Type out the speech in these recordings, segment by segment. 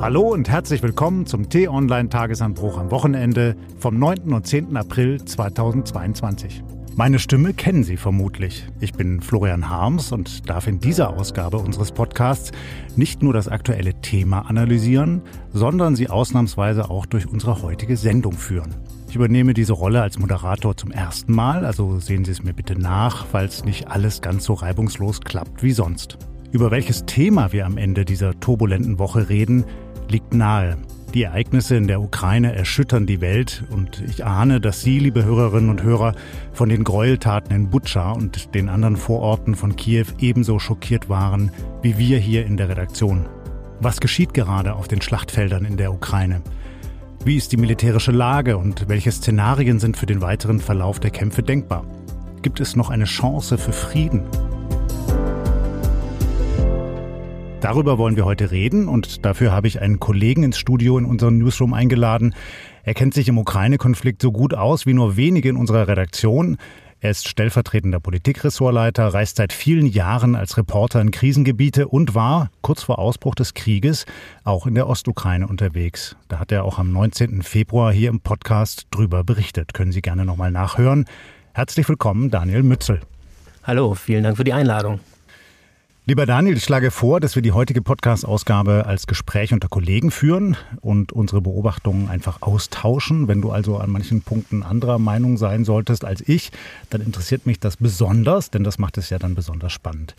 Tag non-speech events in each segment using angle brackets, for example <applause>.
Hallo und herzlich willkommen zum T-Online-Tagesanbruch am Wochenende vom 9. und 10. April 2022. Meine Stimme kennen Sie vermutlich. Ich bin Florian Harms und darf in dieser Ausgabe unseres Podcasts nicht nur das aktuelle Thema analysieren, sondern Sie ausnahmsweise auch durch unsere heutige Sendung führen. Ich übernehme diese Rolle als Moderator zum ersten Mal, also sehen Sie es mir bitte nach, falls nicht alles ganz so reibungslos klappt wie sonst. Über welches Thema wir am Ende dieser turbulenten Woche reden, liegt nahe. Die Ereignisse in der Ukraine erschüttern die Welt und ich ahne, dass Sie, liebe Hörerinnen und Hörer, von den Gräueltaten in Butscha und den anderen Vororten von Kiew ebenso schockiert waren wie wir hier in der Redaktion. Was geschieht gerade auf den Schlachtfeldern in der Ukraine? Wie ist die militärische Lage und welche Szenarien sind für den weiteren Verlauf der Kämpfe denkbar? Gibt es noch eine Chance für Frieden? Darüber wollen wir heute reden und dafür habe ich einen Kollegen ins Studio in unseren Newsroom eingeladen. Er kennt sich im Ukraine-Konflikt so gut aus wie nur wenige in unserer Redaktion. Er ist stellvertretender Politikressortleiter, reist seit vielen Jahren als Reporter in Krisengebiete und war kurz vor Ausbruch des Krieges auch in der Ostukraine unterwegs. Da hat er auch am 19. Februar hier im Podcast drüber berichtet. Können Sie gerne nochmal nachhören. Herzlich willkommen, Daniel Mützel. Hallo, vielen Dank für die Einladung. Lieber Daniel, ich schlage vor, dass wir die heutige Podcast-Ausgabe als Gespräch unter Kollegen führen und unsere Beobachtungen einfach austauschen. Wenn du also an manchen Punkten anderer Meinung sein solltest als ich, dann interessiert mich das besonders, denn das macht es ja dann besonders spannend.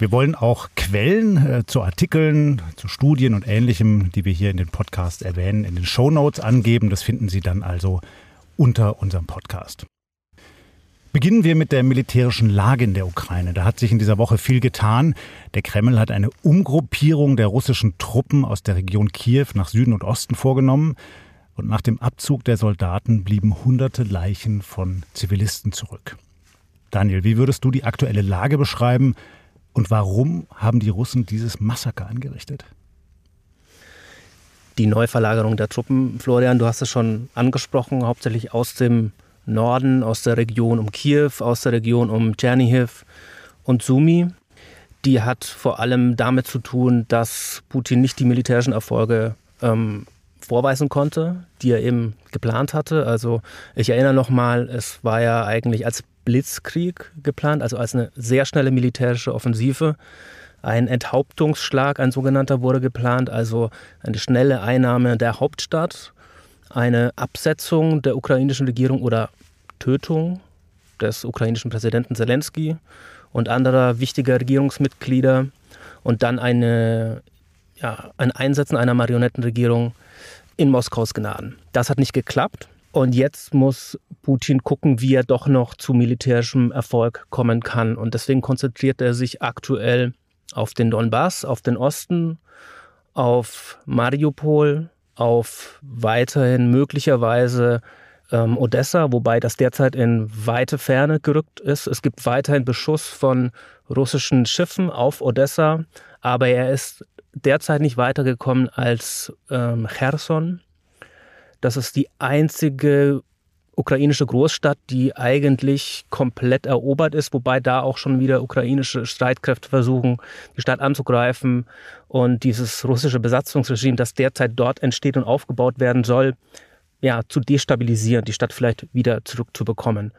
Wir wollen auch Quellen äh, zu Artikeln, zu Studien und Ähnlichem, die wir hier in den Podcast erwähnen, in den Show Notes angeben. Das finden Sie dann also unter unserem Podcast. Beginnen wir mit der militärischen Lage in der Ukraine. Da hat sich in dieser Woche viel getan. Der Kreml hat eine Umgruppierung der russischen Truppen aus der Region Kiew nach Süden und Osten vorgenommen. Und nach dem Abzug der Soldaten blieben hunderte Leichen von Zivilisten zurück. Daniel, wie würdest du die aktuelle Lage beschreiben und warum haben die Russen dieses Massaker angerichtet? Die Neuverlagerung der Truppen, Florian, du hast es schon angesprochen, hauptsächlich aus dem Norden, aus der Region um Kiew, aus der Region um Tschernihiv und Sumi. Die hat vor allem damit zu tun, dass Putin nicht die militärischen Erfolge ähm, vorweisen konnte, die er eben geplant hatte. Also ich erinnere nochmal, es war ja eigentlich als Blitzkrieg geplant, also als eine sehr schnelle militärische Offensive. Ein Enthauptungsschlag, ein sogenannter, wurde geplant, also eine schnelle Einnahme der Hauptstadt eine Absetzung der ukrainischen Regierung oder Tötung des ukrainischen Präsidenten Zelensky und anderer wichtiger Regierungsmitglieder und dann eine, ja, ein Einsetzen einer Marionettenregierung in Moskaus Gnaden. Das hat nicht geklappt. Und jetzt muss Putin gucken, wie er doch noch zu militärischem Erfolg kommen kann. Und deswegen konzentriert er sich aktuell auf den Donbass, auf den Osten, auf Mariupol, auf weiterhin möglicherweise ähm, Odessa, wobei das derzeit in weite Ferne gerückt ist. Es gibt weiterhin Beschuss von russischen Schiffen auf Odessa, aber er ist derzeit nicht weitergekommen als ähm, Cherson. Das ist die einzige ukrainische Großstadt, die eigentlich komplett erobert ist, wobei da auch schon wieder ukrainische Streitkräfte versuchen, die Stadt anzugreifen. Und dieses russische Besatzungsregime, das derzeit dort entsteht und aufgebaut werden soll, ja, zu destabilisieren, die Stadt vielleicht wieder zurückzubekommen.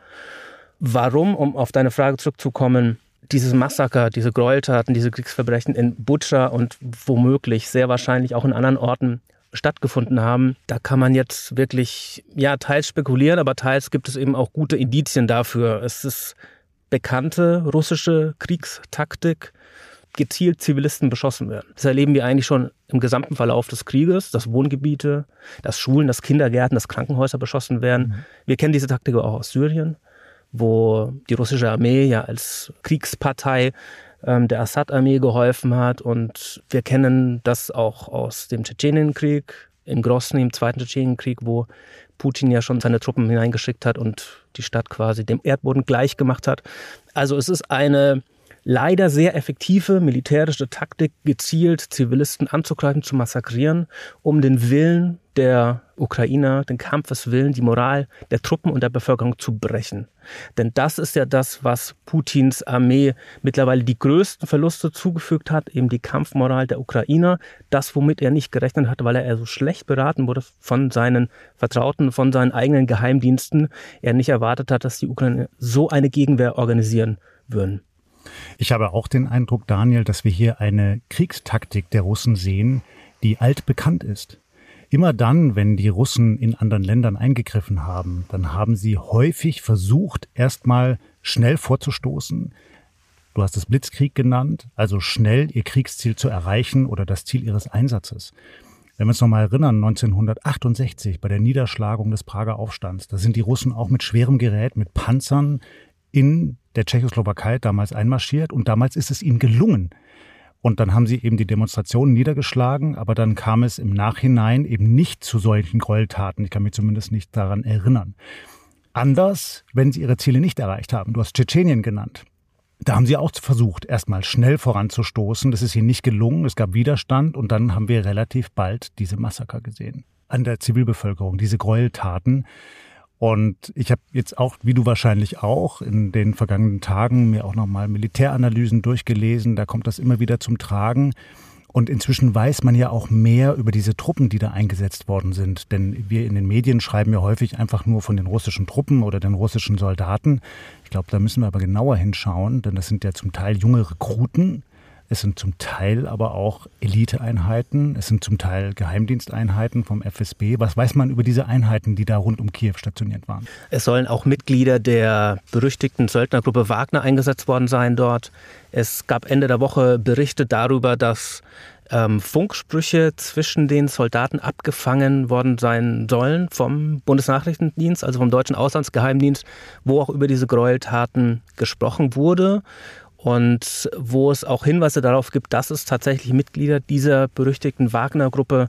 Warum, um auf deine Frage zurückzukommen, dieses Massaker, diese Gräueltaten, diese Kriegsverbrechen in Butscha und womöglich sehr wahrscheinlich auch in anderen Orten stattgefunden haben. Da kann man jetzt wirklich, ja, teils spekulieren, aber teils gibt es eben auch gute Indizien dafür. Es ist bekannte russische Kriegstaktik, gezielt Zivilisten beschossen werden. Das erleben wir eigentlich schon im gesamten Verlauf des Krieges, dass Wohngebiete, dass Schulen, dass Kindergärten, dass Krankenhäuser beschossen werden. Mhm. Wir kennen diese Taktik auch aus Syrien, wo die russische Armee ja als Kriegspartei ähm, der Assad-Armee geholfen hat. Und wir kennen das auch aus dem Tschetschenienkrieg, in Grosny, im Zweiten Tschetschenienkrieg, wo Putin ja schon seine Truppen hineingeschickt hat und die Stadt quasi dem Erdboden gleich gemacht hat. Also es ist eine leider sehr effektive militärische Taktik, gezielt Zivilisten anzugreifen, zu massakrieren, um den Willen der Ukrainer, den Kampfeswillen, die Moral der Truppen und der Bevölkerung zu brechen. Denn das ist ja das, was Putins Armee mittlerweile die größten Verluste zugefügt hat, eben die Kampfmoral der Ukrainer, das, womit er nicht gerechnet hat, weil er so schlecht beraten wurde von seinen Vertrauten, von seinen eigenen Geheimdiensten, er nicht erwartet hat, dass die Ukrainer so eine Gegenwehr organisieren würden. Ich habe auch den Eindruck, Daniel, dass wir hier eine Kriegstaktik der Russen sehen, die altbekannt ist. Immer dann, wenn die Russen in anderen Ländern eingegriffen haben, dann haben sie häufig versucht, erstmal schnell vorzustoßen. Du hast es Blitzkrieg genannt, also schnell ihr Kriegsziel zu erreichen oder das Ziel ihres Einsatzes. Wenn wir uns nochmal erinnern, 1968 bei der Niederschlagung des Prager Aufstands, da sind die Russen auch mit schwerem Gerät, mit Panzern in der Tschechoslowakei damals einmarschiert und damals ist es ihnen gelungen. Und dann haben sie eben die Demonstrationen niedergeschlagen, aber dann kam es im Nachhinein eben nicht zu solchen Gräueltaten. Ich kann mich zumindest nicht daran erinnern. Anders, wenn sie ihre Ziele nicht erreicht haben. Du hast Tschetschenien genannt. Da haben sie auch versucht, erstmal schnell voranzustoßen. Das ist ihnen nicht gelungen. Es gab Widerstand und dann haben wir relativ bald diese Massaker gesehen. An der Zivilbevölkerung, diese Gräueltaten. Und ich habe jetzt auch, wie du wahrscheinlich auch, in den vergangenen Tagen mir auch nochmal Militäranalysen durchgelesen. Da kommt das immer wieder zum Tragen. Und inzwischen weiß man ja auch mehr über diese Truppen, die da eingesetzt worden sind. Denn wir in den Medien schreiben ja häufig einfach nur von den russischen Truppen oder den russischen Soldaten. Ich glaube, da müssen wir aber genauer hinschauen, denn das sind ja zum Teil junge Rekruten, es sind zum Teil aber auch Eliteeinheiten, es sind zum Teil Geheimdiensteinheiten vom FSB. Was weiß man über diese Einheiten, die da rund um Kiew stationiert waren? Es sollen auch Mitglieder der berüchtigten Söldnergruppe Wagner eingesetzt worden sein dort. Es gab Ende der Woche Berichte darüber, dass ähm, Funksprüche zwischen den Soldaten abgefangen worden sein sollen vom Bundesnachrichtendienst, also vom deutschen Auslandsgeheimdienst, wo auch über diese Gräueltaten gesprochen wurde und wo es auch Hinweise darauf gibt, dass es tatsächlich Mitglieder dieser berüchtigten Wagner-Gruppe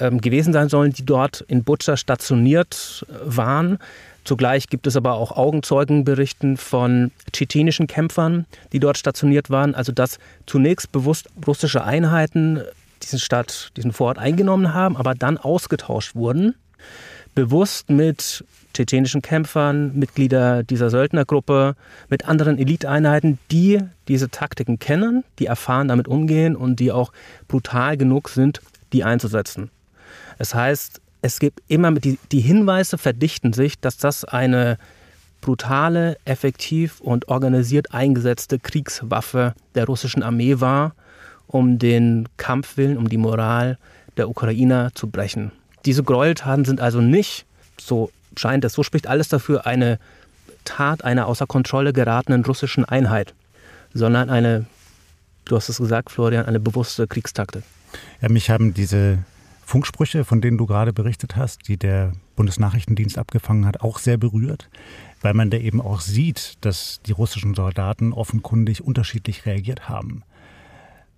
ähm, gewesen sein sollen, die dort in Butscha stationiert waren. Zugleich gibt es aber auch Augenzeugenberichten von tschetschenischen Kämpfern, die dort stationiert waren. Also dass zunächst bewusst russische Einheiten diesen Stadt, diesen Vorort eingenommen haben, aber dann ausgetauscht wurden. Bewusst mit tschetschenischen Kämpfern, Mitglieder dieser Söldnergruppe, mit anderen Eliteeinheiten, die diese Taktiken kennen, die erfahren damit umgehen und die auch brutal genug sind, die einzusetzen. Das heißt, es gibt immer die, die Hinweise verdichten sich, dass das eine brutale, effektiv und organisiert eingesetzte Kriegswaffe der russischen Armee war, um den Kampfwillen, um die Moral der Ukrainer zu brechen. Diese Gräueltaten sind also nicht so scheint es, so spricht alles dafür, eine Tat einer außer Kontrolle geratenen russischen Einheit, sondern eine, du hast es gesagt, Florian, eine bewusste Kriegstaktik. Ja, mich haben diese Funksprüche, von denen du gerade berichtet hast, die der Bundesnachrichtendienst abgefangen hat, auch sehr berührt, weil man da eben auch sieht, dass die russischen Soldaten offenkundig unterschiedlich reagiert haben.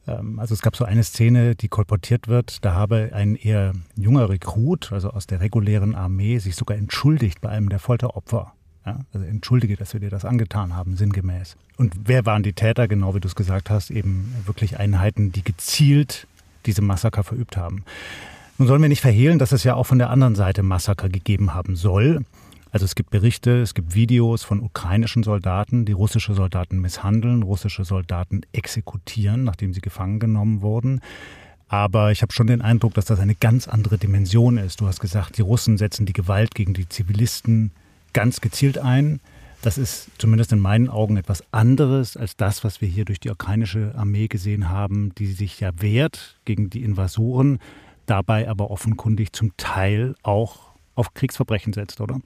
Ähm, also es gab so eine Szene, die kolportiert wird, da habe ein eher junger Rekrut, also aus der regulären Armee, sich sogar entschuldigt bei einem der Folteropfer. Ja, also entschuldige, dass wir dir das angetan haben, sinngemäß. Und wer waren die Täter? Genau wie du es gesagt hast, eben wirklich Einheiten, die gezielt diese Massaker verübt haben. Nun sollen wir nicht verhehlen, dass es ja auch von der anderen Seite Massaker gegeben haben soll. Also es gibt Berichte, es gibt Videos von ukrainischen Soldaten, die russische Soldaten misshandeln, russische Soldaten exekutieren, nachdem sie gefangen genommen wurden. Aber ich habe schon den Eindruck, dass das eine ganz andere Dimension ist. Du hast gesagt, die Russen setzen die Gewalt gegen die Zivilisten ganz gezielt ein. Das ist zumindest in meinen Augen etwas anderes als das, was wir hier durch die ukrainische Armee gesehen haben, die sich ja wehrt gegen die Invasoren, dabei aber offenkundig zum Teil auch auf Kriegsverbrechen setzt, oder?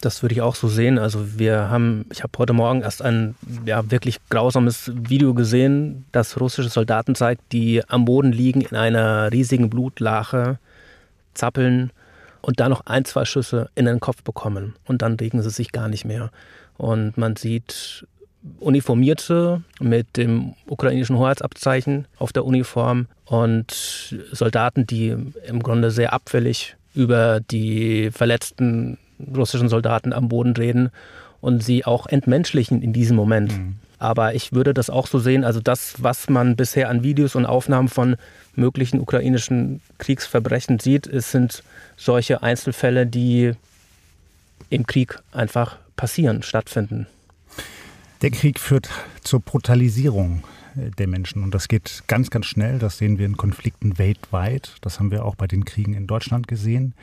Das würde ich auch so sehen. Also wir haben, ich habe heute Morgen erst ein ja, wirklich grausames Video gesehen, das russische Soldaten zeigt, die am Boden liegen in einer riesigen Blutlache, zappeln und da noch ein, zwei Schüsse in den Kopf bekommen. Und dann regen sie sich gar nicht mehr. Und man sieht Uniformierte mit dem ukrainischen Hoheitsabzeichen auf der Uniform und Soldaten, die im Grunde sehr abfällig über die Verletzten russischen Soldaten am Boden reden und sie auch entmenschlichen in diesem Moment. Mhm. Aber ich würde das auch so sehen, also das, was man bisher an Videos und Aufnahmen von möglichen ukrainischen Kriegsverbrechen sieht, es sind solche Einzelfälle, die im Krieg einfach passieren, stattfinden. Der Krieg führt zur Brutalisierung äh, der Menschen und das geht ganz, ganz schnell. Das sehen wir in Konflikten weltweit. Das haben wir auch bei den Kriegen in Deutschland gesehen.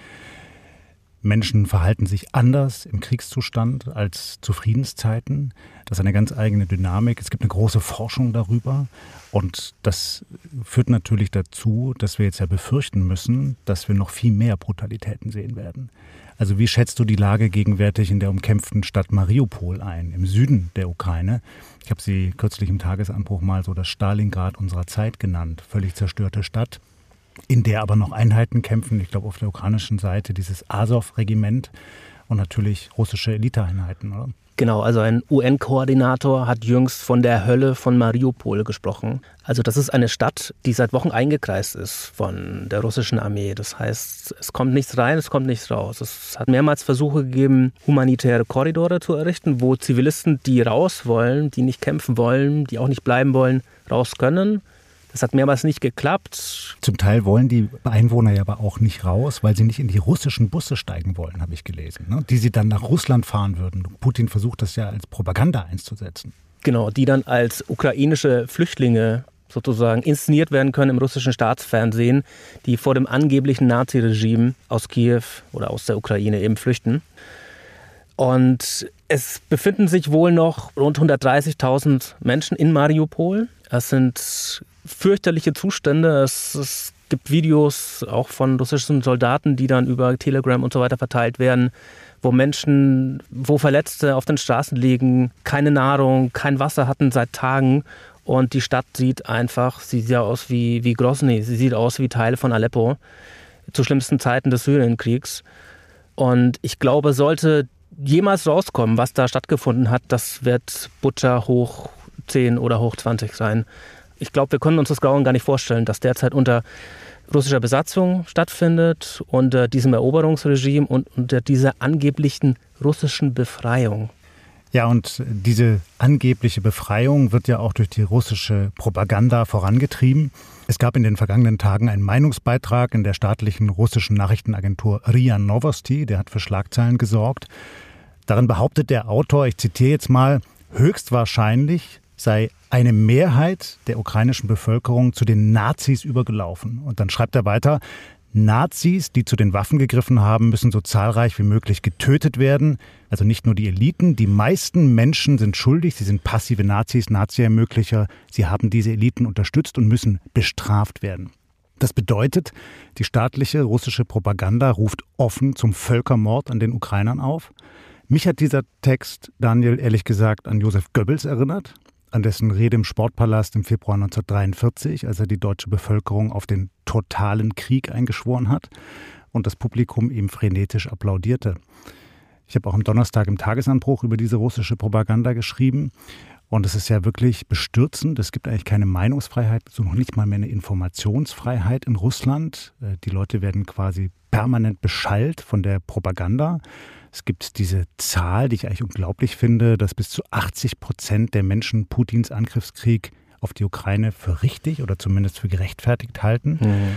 Menschen verhalten sich anders im Kriegszustand als zu Friedenszeiten. Das ist eine ganz eigene Dynamik. Es gibt eine große Forschung darüber. Und das führt natürlich dazu, dass wir jetzt ja befürchten müssen, dass wir noch viel mehr Brutalitäten sehen werden. Also wie schätzt du die Lage gegenwärtig in der umkämpften Stadt Mariupol ein, im Süden der Ukraine? Ich habe sie kürzlich im Tagesanbruch mal so das Stalingrad unserer Zeit genannt. Völlig zerstörte Stadt, in der aber noch Einheiten kämpfen. Ich glaube, auf der ukrainischen Seite dieses Azov-Regiment und natürlich russische Eliteeinheiten, oder? Genau, also ein UN-Koordinator hat jüngst von der Hölle von Mariupol gesprochen. Also das ist eine Stadt, die seit Wochen eingekreist ist von der russischen Armee. Das heißt, es kommt nichts rein, es kommt nichts raus. Es hat mehrmals Versuche gegeben, humanitäre Korridore zu errichten, wo Zivilisten, die raus wollen, die nicht kämpfen wollen, die auch nicht bleiben wollen, raus können. Das hat mehrmals nicht geklappt. Zum Teil wollen die Einwohner ja aber auch nicht raus, weil sie nicht in die russischen Busse steigen wollen, habe ich gelesen, ne? die sie dann nach Russland fahren würden. Putin versucht das ja als Propaganda einzusetzen. Genau, die dann als ukrainische Flüchtlinge sozusagen inszeniert werden können im russischen Staatsfernsehen, die vor dem angeblichen Naziregime aus Kiew oder aus der Ukraine eben flüchten. Und es befinden sich wohl noch rund 130.000 Menschen in Mariupol. Es sind fürchterliche Zustände. Es, es gibt Videos auch von russischen Soldaten, die dann über Telegram und so weiter verteilt werden, wo Menschen, wo Verletzte auf den Straßen liegen, keine Nahrung, kein Wasser hatten seit Tagen. Und die Stadt sieht einfach, sie sieht aus wie, wie Grozny, sie sieht aus wie Teile von Aleppo zu schlimmsten Zeiten des Syrienkriegs. Und ich glaube, sollte jemals rauskommen, was da stattgefunden hat, das wird Butcher hoch 10 oder hoch 20 sein ich glaube, wir können uns das Grauen gar nicht vorstellen, dass derzeit unter russischer Besatzung stattfindet, unter diesem Eroberungsregime und unter dieser angeblichen russischen Befreiung. Ja, und diese angebliche Befreiung wird ja auch durch die russische Propaganda vorangetrieben. Es gab in den vergangenen Tagen einen Meinungsbeitrag in der staatlichen russischen Nachrichtenagentur RIA Novosti, der hat für Schlagzeilen gesorgt. Darin behauptet der Autor, ich zitiere jetzt mal, höchstwahrscheinlich sei eine Mehrheit der ukrainischen Bevölkerung zu den Nazis übergelaufen. Und dann schreibt er weiter, Nazis, die zu den Waffen gegriffen haben, müssen so zahlreich wie möglich getötet werden. Also nicht nur die Eliten, die meisten Menschen sind schuldig, sie sind passive Nazis, Nazi-Ermöglicher, sie haben diese Eliten unterstützt und müssen bestraft werden. Das bedeutet, die staatliche russische Propaganda ruft offen zum Völkermord an den Ukrainern auf. Mich hat dieser Text, Daniel, ehrlich gesagt an Josef Goebbels erinnert an dessen Rede im Sportpalast im Februar 1943, als er die deutsche Bevölkerung auf den totalen Krieg eingeschworen hat und das Publikum ihm frenetisch applaudierte. Ich habe auch am Donnerstag im Tagesanbruch über diese russische Propaganda geschrieben. Und es ist ja wirklich bestürzend. Es gibt eigentlich keine Meinungsfreiheit, so noch nicht mal mehr eine Informationsfreiheit in Russland. Äh, die Leute werden quasi permanent beschallt von der Propaganda. Es gibt diese Zahl, die ich eigentlich unglaublich finde, dass bis zu 80 Prozent der Menschen Putins Angriffskrieg auf die Ukraine für richtig oder zumindest für gerechtfertigt halten. Mhm.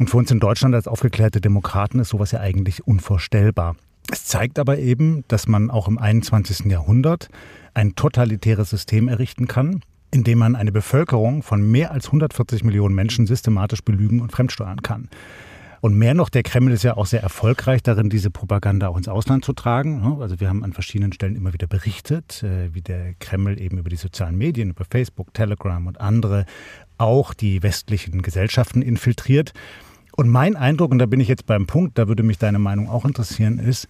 Und für uns in Deutschland als aufgeklärte Demokraten ist sowas ja eigentlich unvorstellbar. Es zeigt aber eben, dass man auch im 21. Jahrhundert ein totalitäres System errichten kann, indem man eine Bevölkerung von mehr als 140 Millionen Menschen systematisch belügen und fremdsteuern kann. Und mehr noch, der Kreml ist ja auch sehr erfolgreich darin, diese Propaganda auch ins Ausland zu tragen. Ne? Also wir haben an verschiedenen Stellen immer wieder berichtet, äh, wie der Kreml eben über die sozialen Medien, über Facebook, Telegram und andere auch die westlichen Gesellschaften infiltriert. Und mein Eindruck, und da bin ich jetzt beim Punkt, da würde mich deine Meinung auch interessieren, ist,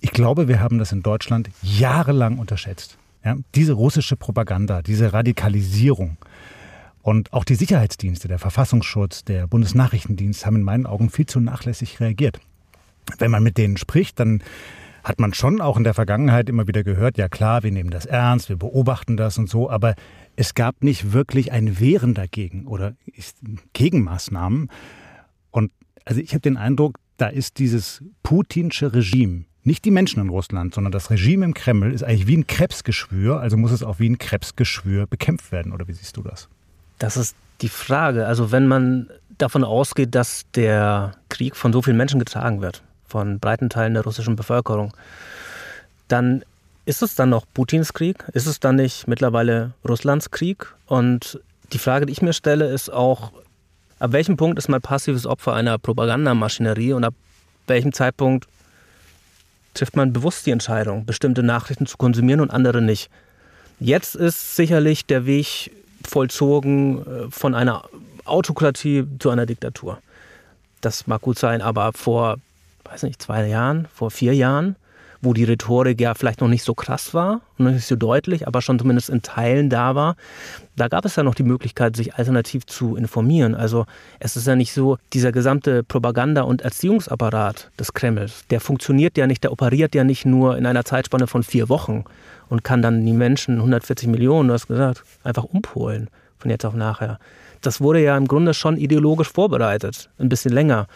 ich glaube, wir haben das in Deutschland jahrelang unterschätzt. Ja? Diese russische Propaganda, diese Radikalisierung, und auch die Sicherheitsdienste, der Verfassungsschutz, der Bundesnachrichtendienst haben in meinen Augen viel zu nachlässig reagiert. Wenn man mit denen spricht, dann hat man schon auch in der Vergangenheit immer wieder gehört, ja klar, wir nehmen das ernst, wir beobachten das und so, aber es gab nicht wirklich ein Wehren dagegen oder Gegenmaßnahmen. Und also ich habe den Eindruck, da ist dieses putinsche Regime nicht die Menschen in Russland, sondern das Regime im Kreml ist eigentlich wie ein Krebsgeschwür, also muss es auch wie ein Krebsgeschwür bekämpft werden, oder wie siehst du das? Das ist die Frage. Also wenn man davon ausgeht, dass der Krieg von so vielen Menschen getragen wird, von breiten Teilen der russischen Bevölkerung, dann ist es dann noch Putins Krieg? Ist es dann nicht mittlerweile Russlands Krieg? Und die Frage, die ich mir stelle, ist auch, ab welchem Punkt ist man passives Opfer einer Propagandamaschinerie und ab welchem Zeitpunkt trifft man bewusst die Entscheidung, bestimmte Nachrichten zu konsumieren und andere nicht. Jetzt ist sicherlich der Weg vollzogen äh, von einer Autokratie zu einer Diktatur. Das mag gut sein, aber vor, weiß nicht, zwei Jahren, vor vier Jahren wo die Rhetorik ja vielleicht noch nicht so krass war noch nicht so deutlich, aber schon zumindest in Teilen da war, da gab es ja noch die Möglichkeit, sich alternativ zu informieren. Also es ist ja nicht so, dieser gesamte Propaganda- und Erziehungsapparat des Kremls, der funktioniert ja nicht, der operiert ja nicht nur in einer Zeitspanne von vier Wochen und kann dann die Menschen, 140 Millionen, du hast gesagt, einfach umpolen von jetzt auf nachher. Das wurde ja im Grunde schon ideologisch vorbereitet, ein bisschen länger.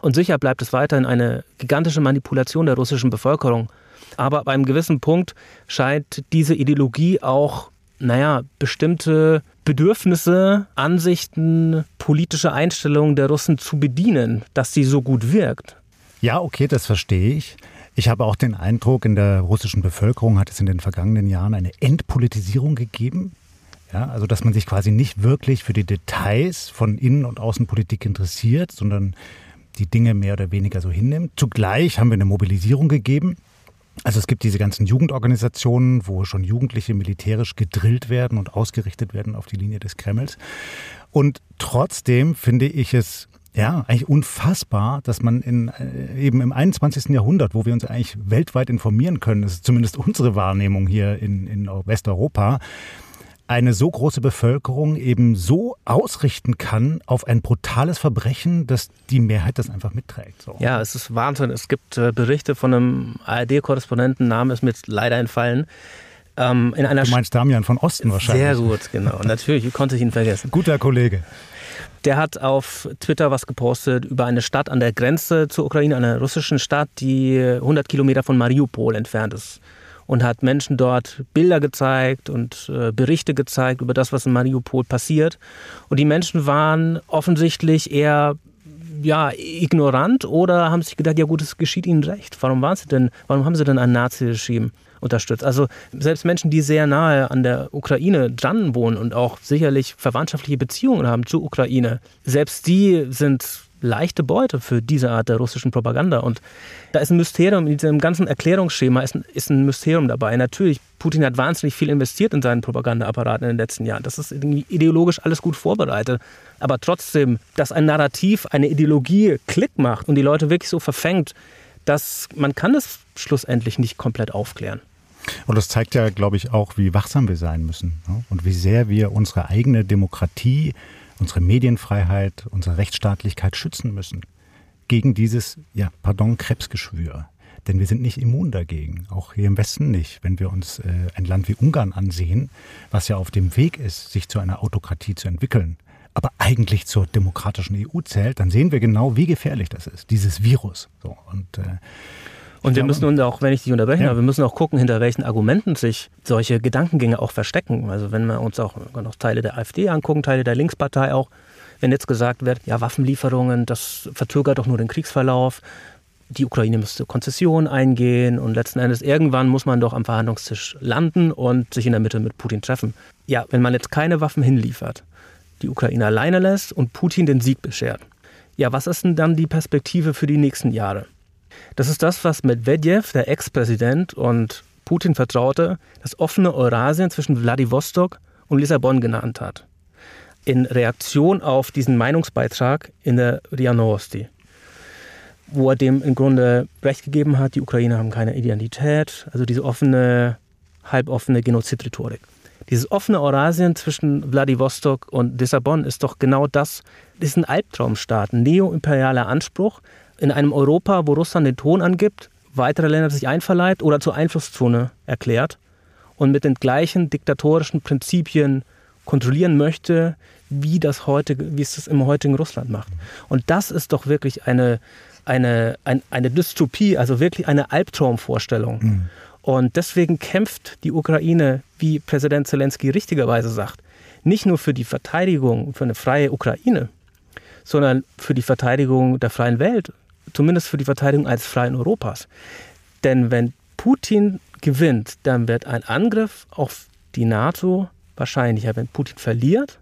Und sicher bleibt es weiterhin eine gigantische Manipulation der russischen Bevölkerung. Aber bei einem gewissen Punkt scheint diese Ideologie auch, naja, bestimmte Bedürfnisse, Ansichten, politische Einstellungen der Russen zu bedienen, dass sie so gut wirkt. Ja, okay, das verstehe ich. Ich habe auch den Eindruck, in der russischen Bevölkerung hat es in den vergangenen Jahren eine Entpolitisierung gegeben. Ja, also dass man sich quasi nicht wirklich für die Details von Innen- und Außenpolitik interessiert, sondern die Dinge mehr oder weniger so hinnimmt. Zugleich haben wir eine Mobilisierung gegeben. Also es gibt diese ganzen Jugendorganisationen, wo schon Jugendliche militärisch gedrillt werden und ausgerichtet werden auf die Linie des Kremls. Und trotzdem finde ich es ja, eigentlich unfassbar, dass man in, äh, eben im 21. Jahrhundert, wo wir uns eigentlich weltweit informieren können, das ist zumindest unsere Wahrnehmung hier in, in Westeuropa, eine so große Bevölkerung eben so ausrichten kann auf ein brutales Verbrechen, dass die Mehrheit das einfach mitträgt. So. Ja, es ist Wahnsinn. Es gibt äh, Berichte von einem ARD-Korrespondenten, Name ist mir leider entfallen. Ähm, in einer du meinst Damian von Osten wahrscheinlich. Sehr gut, genau. <laughs> Natürlich konnte ich ihn vergessen. Guter Kollege. Der hat auf Twitter was gepostet über eine Stadt an der Grenze zur Ukraine, einer russischen Stadt, die 100 Kilometer von Mariupol entfernt ist und hat Menschen dort Bilder gezeigt und äh, Berichte gezeigt über das, was in Mariupol passiert. Und die Menschen waren offensichtlich eher ja, ignorant oder haben sich gedacht, ja gut, es geschieht ihnen recht. Warum waren sie denn, warum haben sie denn ein Nazi-Regime unterstützt? Also selbst Menschen, die sehr nahe an der Ukraine dran wohnen und auch sicherlich verwandtschaftliche Beziehungen haben zur Ukraine, selbst die sind leichte Beute für diese Art der russischen Propaganda. Und da ist ein Mysterium, in diesem ganzen Erklärungsschema ist ein, ist ein Mysterium dabei. Natürlich, Putin hat wahnsinnig viel investiert in seinen Propagandaapparat in den letzten Jahren. Das ist ideologisch alles gut vorbereitet. Aber trotzdem, dass ein Narrativ, eine Ideologie Klick macht und die Leute wirklich so verfängt, dass man kann es schlussendlich nicht komplett aufklären. Und das zeigt ja, glaube ich, auch, wie wachsam wir sein müssen ne? und wie sehr wir unsere eigene Demokratie unsere Medienfreiheit, unsere Rechtsstaatlichkeit schützen müssen. Gegen dieses, ja, pardon, Krebsgeschwür. Denn wir sind nicht immun dagegen, auch hier im Westen nicht. Wenn wir uns äh, ein Land wie Ungarn ansehen, was ja auf dem Weg ist, sich zu einer Autokratie zu entwickeln, aber eigentlich zur demokratischen EU zählt, dann sehen wir genau, wie gefährlich das ist, dieses Virus. So, und äh, und wir müssen uns auch, wenn ich dich unterbreche, ja. wir müssen auch gucken, hinter welchen Argumenten sich solche Gedankengänge auch verstecken. Also wenn wir uns auch noch Teile der AfD angucken, Teile der Linkspartei auch, wenn jetzt gesagt wird, ja, Waffenlieferungen, das verzögert doch nur den Kriegsverlauf, die Ukraine müsste Konzessionen eingehen und letzten Endes irgendwann muss man doch am Verhandlungstisch landen und sich in der Mitte mit Putin treffen. Ja, wenn man jetzt keine Waffen hinliefert, die Ukraine alleine lässt und Putin den Sieg beschert, ja, was ist denn dann die Perspektive für die nächsten Jahre? Das ist das, was Medvedev, der Ex-Präsident und Putin Vertraute, das offene Eurasien zwischen Vladivostok und Lissabon genannt hat. In Reaktion auf diesen Meinungsbeitrag in der RIA Novosti, wo er dem im Grunde recht gegeben hat, die Ukrainer haben keine Identität, also diese offene, halboffene Genozidrhetorik. Dieses offene Eurasien zwischen Vladivostok und Lissabon ist doch genau das ist ein Albtraumstaat, ein neoimperialer Anspruch, in einem Europa, wo Russland den Ton angibt, weitere Länder sich einverleibt oder zur Einflusszone erklärt und mit den gleichen diktatorischen Prinzipien kontrollieren möchte, wie das heute, wie es das im heutigen Russland macht. Und das ist doch wirklich eine, eine, ein, eine Dystopie, also wirklich eine Albtraumvorstellung. Mhm. Und deswegen kämpft die Ukraine, wie Präsident Zelensky richtigerweise sagt, nicht nur für die Verteidigung, für eine freie Ukraine, sondern für die Verteidigung der freien Welt, zumindest für die Verteidigung eines freien Europas. Denn wenn Putin gewinnt, dann wird ein Angriff auf die NATO wahrscheinlicher. Wenn Putin verliert,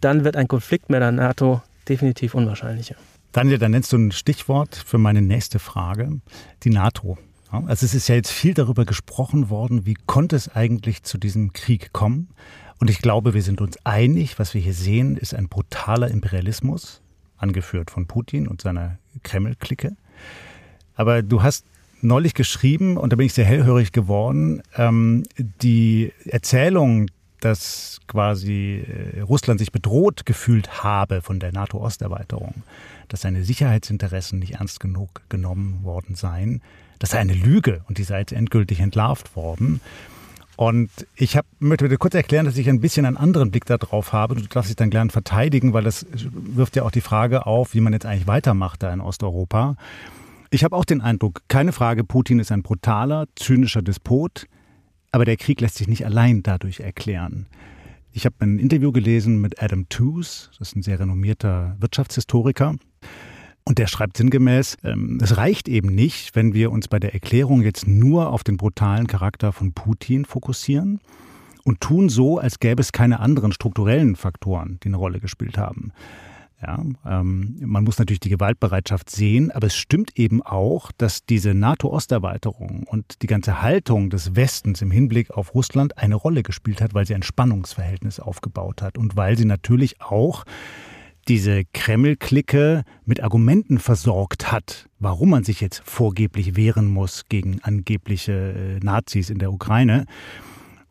dann wird ein Konflikt mit der NATO definitiv unwahrscheinlicher. Daniel, dann nennst du ein Stichwort für meine nächste Frage, die NATO. Also es ist ja jetzt viel darüber gesprochen worden, wie konnte es eigentlich zu diesem Krieg kommen? Und ich glaube, wir sind uns einig, was wir hier sehen, ist ein brutaler Imperialismus, angeführt von Putin und seiner Kreml-Clique. Aber du hast neulich geschrieben, und da bin ich sehr hellhörig geworden, ähm, die Erzählung, dass quasi äh, Russland sich bedroht gefühlt habe von der NATO-Osterweiterung, dass seine Sicherheitsinteressen nicht ernst genug genommen worden seien, das sei eine Lüge und die sei jetzt endgültig entlarvt worden. Und ich hab, möchte dir kurz erklären, dass ich ein bisschen einen anderen Blick darauf habe. Du darfst dich dann gern verteidigen, weil das wirft ja auch die Frage auf, wie man jetzt eigentlich weitermacht da in Osteuropa. Ich habe auch den Eindruck, keine Frage, Putin ist ein brutaler, zynischer Despot, aber der Krieg lässt sich nicht allein dadurch erklären. Ich habe ein Interview gelesen mit Adam Tooze, das ist ein sehr renommierter Wirtschaftshistoriker. Und der schreibt sinngemäß, ähm, es reicht eben nicht, wenn wir uns bei der Erklärung jetzt nur auf den brutalen Charakter von Putin fokussieren und tun so, als gäbe es keine anderen strukturellen Faktoren, die eine Rolle gespielt haben. Ja, ähm, man muss natürlich die Gewaltbereitschaft sehen, aber es stimmt eben auch, dass diese NATO-Osterweiterung und die ganze Haltung des Westens im Hinblick auf Russland eine Rolle gespielt hat, weil sie ein Spannungsverhältnis aufgebaut hat und weil sie natürlich auch diese Kreml-Clique mit Argumenten versorgt hat, warum man sich jetzt vorgeblich wehren muss gegen angebliche äh, Nazis in der Ukraine.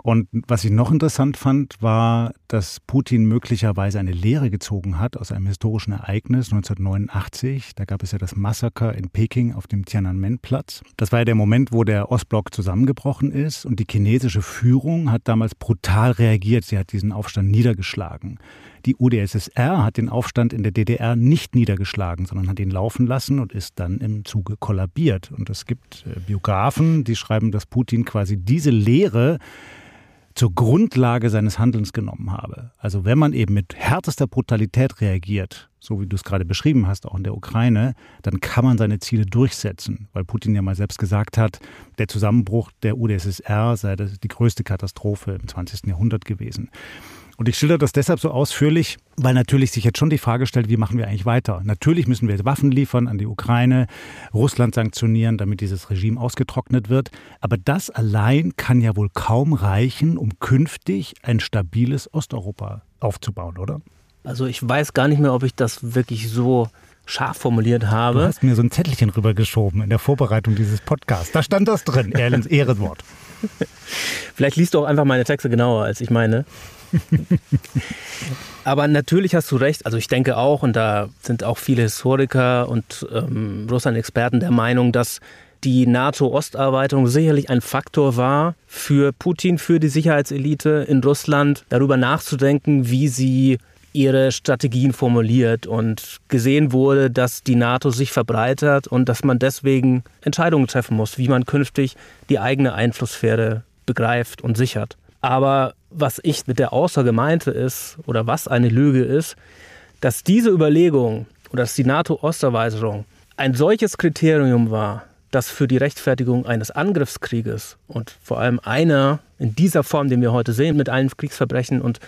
Und was ich noch interessant fand, war, dass Putin möglicherweise eine Lehre gezogen hat aus einem historischen Ereignis 1989. Da gab es ja das Massaker in Peking auf dem Tiananmen-Platz. Das war ja der Moment, wo der Ostblock zusammengebrochen ist und die chinesische Führung hat damals brutal reagiert. Sie hat diesen Aufstand niedergeschlagen. Die UdSSR hat den Aufstand in der DDR nicht niedergeschlagen, sondern hat ihn laufen lassen und ist dann im Zuge kollabiert. Und es gibt äh, Biografen, die schreiben, dass Putin quasi diese Lehre zur Grundlage seines Handelns genommen habe. Also wenn man eben mit härtester Brutalität reagiert, so wie du es gerade beschrieben hast, auch in der Ukraine, dann kann man seine Ziele durchsetzen, weil Putin ja mal selbst gesagt hat, der Zusammenbruch der UdSSR sei die größte Katastrophe im 20. Jahrhundert gewesen. Und ich schilder das deshalb so ausführlich, weil natürlich sich jetzt schon die Frage stellt, wie machen wir eigentlich weiter? Natürlich müssen wir Waffen liefern an die Ukraine, Russland sanktionieren, damit dieses Regime ausgetrocknet wird. Aber das allein kann ja wohl kaum reichen, um künftig ein stabiles Osteuropa aufzubauen, oder? Also ich weiß gar nicht mehr, ob ich das wirklich so scharf formuliert habe. Du hast mir so ein Zettelchen rübergeschoben in der Vorbereitung dieses Podcasts. Da stand das drin, <laughs> Erlens Ehrenwort. Vielleicht liest du auch einfach meine Texte genauer, als ich meine. Aber natürlich hast du recht. Also ich denke auch, und da sind auch viele Historiker und ähm, Russland-Experten der Meinung, dass die NATO-Osterweiterung sicherlich ein Faktor war für Putin, für die Sicherheitselite in Russland, darüber nachzudenken, wie sie ihre Strategien formuliert und gesehen wurde, dass die NATO sich verbreitert und dass man deswegen Entscheidungen treffen muss, wie man künftig die eigene Einflusssphäre begreift und sichert. Aber was ich mit der Aussage meinte ist, oder was eine Lüge ist, dass diese Überlegung oder dass die NATO-Osterweiterung ein solches Kriterium war, das für die Rechtfertigung eines Angriffskrieges und vor allem einer in dieser Form, den wir heute sehen, mit allen Kriegsverbrechen und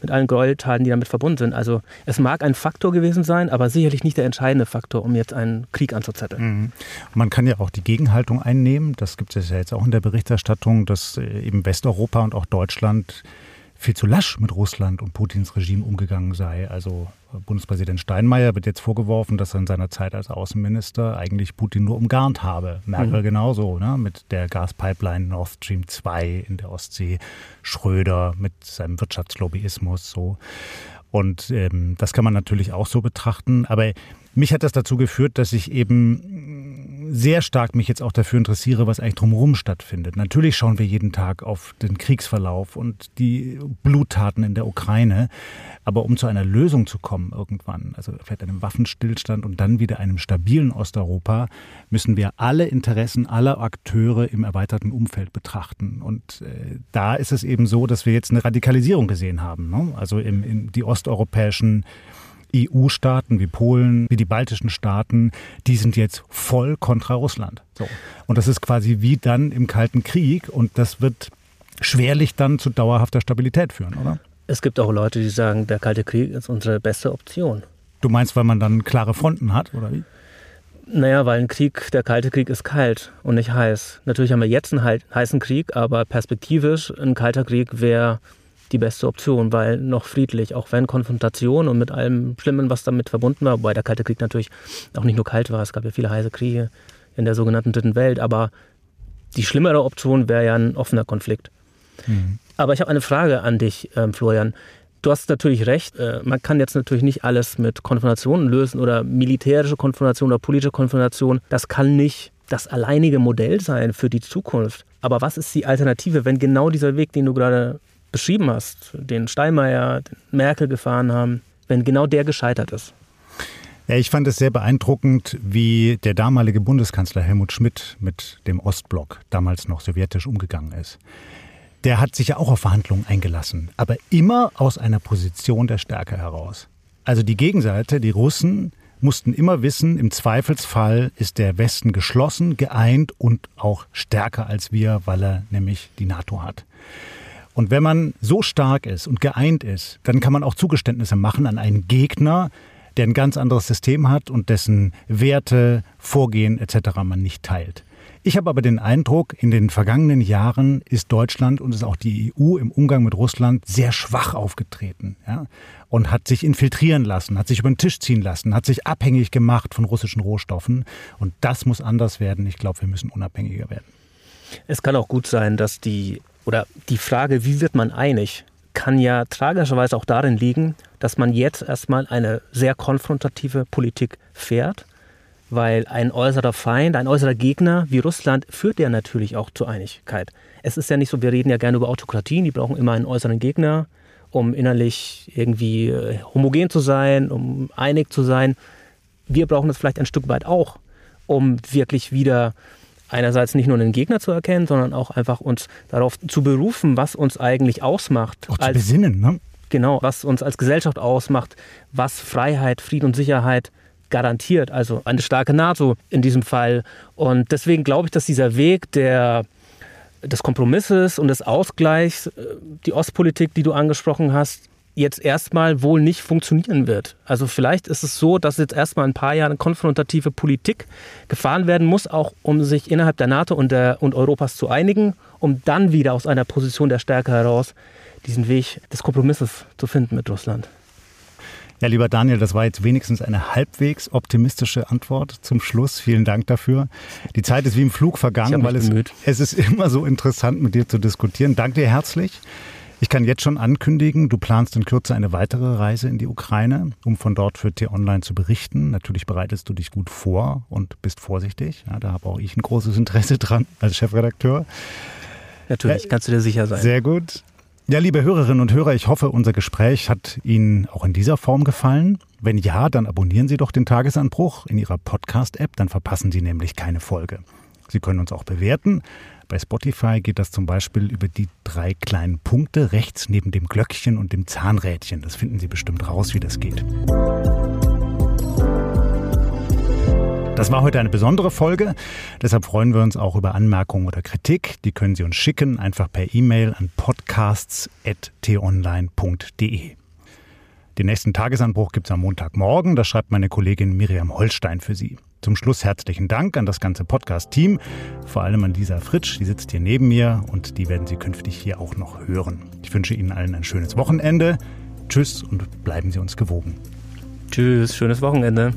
mit allen Gräueltaten, die damit verbunden sind. Also es mag ein Faktor gewesen sein, aber sicherlich nicht der entscheidende Faktor, um jetzt einen Krieg anzuzetteln. Mhm. Man kann ja auch die Gegenhaltung einnehmen. Das gibt es ja jetzt auch in der Berichterstattung, dass äh, eben Westeuropa und auch Deutschland viel zu lasch mit Russland und Putins Regime umgegangen sei. Also äh, Bundespräsident Steinmeier wird jetzt vorgeworfen, dass er in seiner Zeit als Außenminister eigentlich Putin nur umgarnt habe. Merkel mhm. genauso, ne? mit der Gaspipeline Nord Stream 2 in der Ostsee, Schröder mit seinem Wirtschaftslobbyismus so. Und ähm, das kann man natürlich auch so betrachten. Aber mich hat das dazu geführt, dass ich eben sehr stark mich jetzt auch dafür interessiere, was eigentlich drumherum stattfindet. Natürlich schauen wir jeden Tag auf den Kriegsverlauf und die Bluttaten in der Ukraine. Aber um zu einer Lösung zu kommen irgendwann, also vielleicht einem Waffenstillstand und dann wieder einem stabilen Osteuropa, müssen wir alle Interessen aller Akteure im erweiterten Umfeld betrachten. Und äh, da ist es eben so, dass wir jetzt eine Radikalisierung gesehen haben. Ne? Also im, in die osteuropäischen EU-Staaten wie Polen, wie die baltischen Staaten, die sind jetzt voll kontra Russland. So. Und das ist quasi wie dann im Kalten Krieg und das wird schwerlich dann zu dauerhafter Stabilität führen, oder? Es gibt auch Leute, die sagen, der Kalte Krieg ist unsere beste Option. Du meinst, weil man dann klare Fronten hat, oder wie? Naja, weil ein Krieg, der Kalte Krieg ist kalt und nicht heiß. Natürlich haben wir jetzt einen heißen Krieg, aber perspektivisch ein kalter Krieg wäre die beste Option, weil noch friedlich, auch wenn Konfrontation und mit allem Schlimmen, was damit verbunden war, wobei der Kalte Krieg natürlich auch nicht nur kalt war, es gab ja viele heiße Kriege in der sogenannten Dritten Welt, aber die schlimmere Option wäre ja ein offener Konflikt. Mhm. Aber ich habe eine Frage an dich, ähm, Florian. Du hast natürlich recht, äh, man kann jetzt natürlich nicht alles mit Konfrontationen lösen oder militärische Konfrontation oder politische Konfrontation. Das kann nicht das alleinige Modell sein für die Zukunft. Aber was ist die Alternative, wenn genau dieser Weg, den du gerade beschrieben hast, den Steinmeier, den Merkel gefahren haben, wenn genau der gescheitert ist? Ja, ich fand es sehr beeindruckend, wie der damalige Bundeskanzler Helmut Schmidt mit dem Ostblock, damals noch sowjetisch, umgegangen ist. Der hat sich ja auch auf Verhandlungen eingelassen, aber immer aus einer Position der Stärke heraus. Also die Gegenseite, die Russen, mussten immer wissen, im Zweifelsfall ist der Westen geschlossen, geeint und auch stärker als wir, weil er nämlich die NATO hat. Und wenn man so stark ist und geeint ist, dann kann man auch Zugeständnisse machen an einen Gegner, der ein ganz anderes System hat und dessen Werte, Vorgehen etc. man nicht teilt. Ich habe aber den Eindruck, in den vergangenen Jahren ist Deutschland und ist auch die EU im Umgang mit Russland sehr schwach aufgetreten ja? und hat sich infiltrieren lassen, hat sich über den Tisch ziehen lassen, hat sich abhängig gemacht von russischen Rohstoffen. Und das muss anders werden. Ich glaube, wir müssen unabhängiger werden. Es kann auch gut sein, dass die oder die Frage, wie wird man einig, kann ja tragischerweise auch darin liegen, dass man jetzt erstmal eine sehr konfrontative Politik fährt, weil ein äußerer Feind, ein äußerer Gegner wie Russland führt ja natürlich auch zur Einigkeit. Es ist ja nicht so, wir reden ja gerne über Autokratien, die brauchen immer einen äußeren Gegner, um innerlich irgendwie äh, homogen zu sein, um einig zu sein. Wir brauchen das vielleicht ein Stück weit auch, um wirklich wieder einerseits nicht nur einen Gegner zu erkennen, sondern auch einfach uns darauf zu berufen, was uns eigentlich ausmacht. Auch zu als, besinnen, ne? Genau, was uns als Gesellschaft ausmacht, was Freiheit, Frieden und Sicherheit garantiert. Also eine starke NATO in diesem Fall. Und deswegen glaube ich, dass dieser Weg der, des Kompromisses und des Ausgleichs, äh, die Ostpolitik, die du angesprochen hast, jetzt erstmal wohl nicht funktionieren wird. Also vielleicht ist es so, dass jetzt erstmal ein paar Jahre konfrontative Politik gefahren werden muss, auch um sich innerhalb der NATO und, der, und Europas zu einigen, um dann wieder aus einer Position der Stärke heraus diesen Weg des Kompromisses zu finden mit Russland. Ja, lieber Daniel, das war jetzt wenigstens eine halbwegs optimistische Antwort zum Schluss. Vielen Dank dafür. Die Zeit ist wie im Flug vergangen, weil es, es ist immer so interessant, mit dir zu diskutieren. Danke dir herzlich. Ich kann jetzt schon ankündigen, du planst in Kürze eine weitere Reise in die Ukraine, um von dort für T-Online zu berichten. Natürlich bereitest du dich gut vor und bist vorsichtig. Ja, da habe auch ich ein großes Interesse <laughs> dran als Chefredakteur. Natürlich, kannst du dir sicher sein. Sehr gut. Ja, liebe Hörerinnen und Hörer, ich hoffe, unser Gespräch hat Ihnen auch in dieser Form gefallen. Wenn ja, dann abonnieren Sie doch den Tagesanbruch in Ihrer Podcast-App, dann verpassen Sie nämlich keine Folge. Sie können uns auch bewerten. Bei Spotify geht das zum Beispiel über die drei kleinen Punkte rechts neben dem Glöckchen und dem Zahnrädchen. Das finden Sie bestimmt raus, wie das geht. Das war heute eine besondere Folge. Deshalb freuen wir uns auch über Anmerkungen oder Kritik. Die können Sie uns schicken, einfach per E-Mail an podcasts.tonline.de. Den nächsten Tagesanbruch gibt es am Montagmorgen. Das schreibt meine Kollegin Miriam Holstein für Sie. Zum Schluss herzlichen Dank an das ganze Podcast-Team, vor allem an Lisa Fritsch, die sitzt hier neben mir und die werden Sie künftig hier auch noch hören. Ich wünsche Ihnen allen ein schönes Wochenende. Tschüss und bleiben Sie uns gewogen. Tschüss, schönes Wochenende.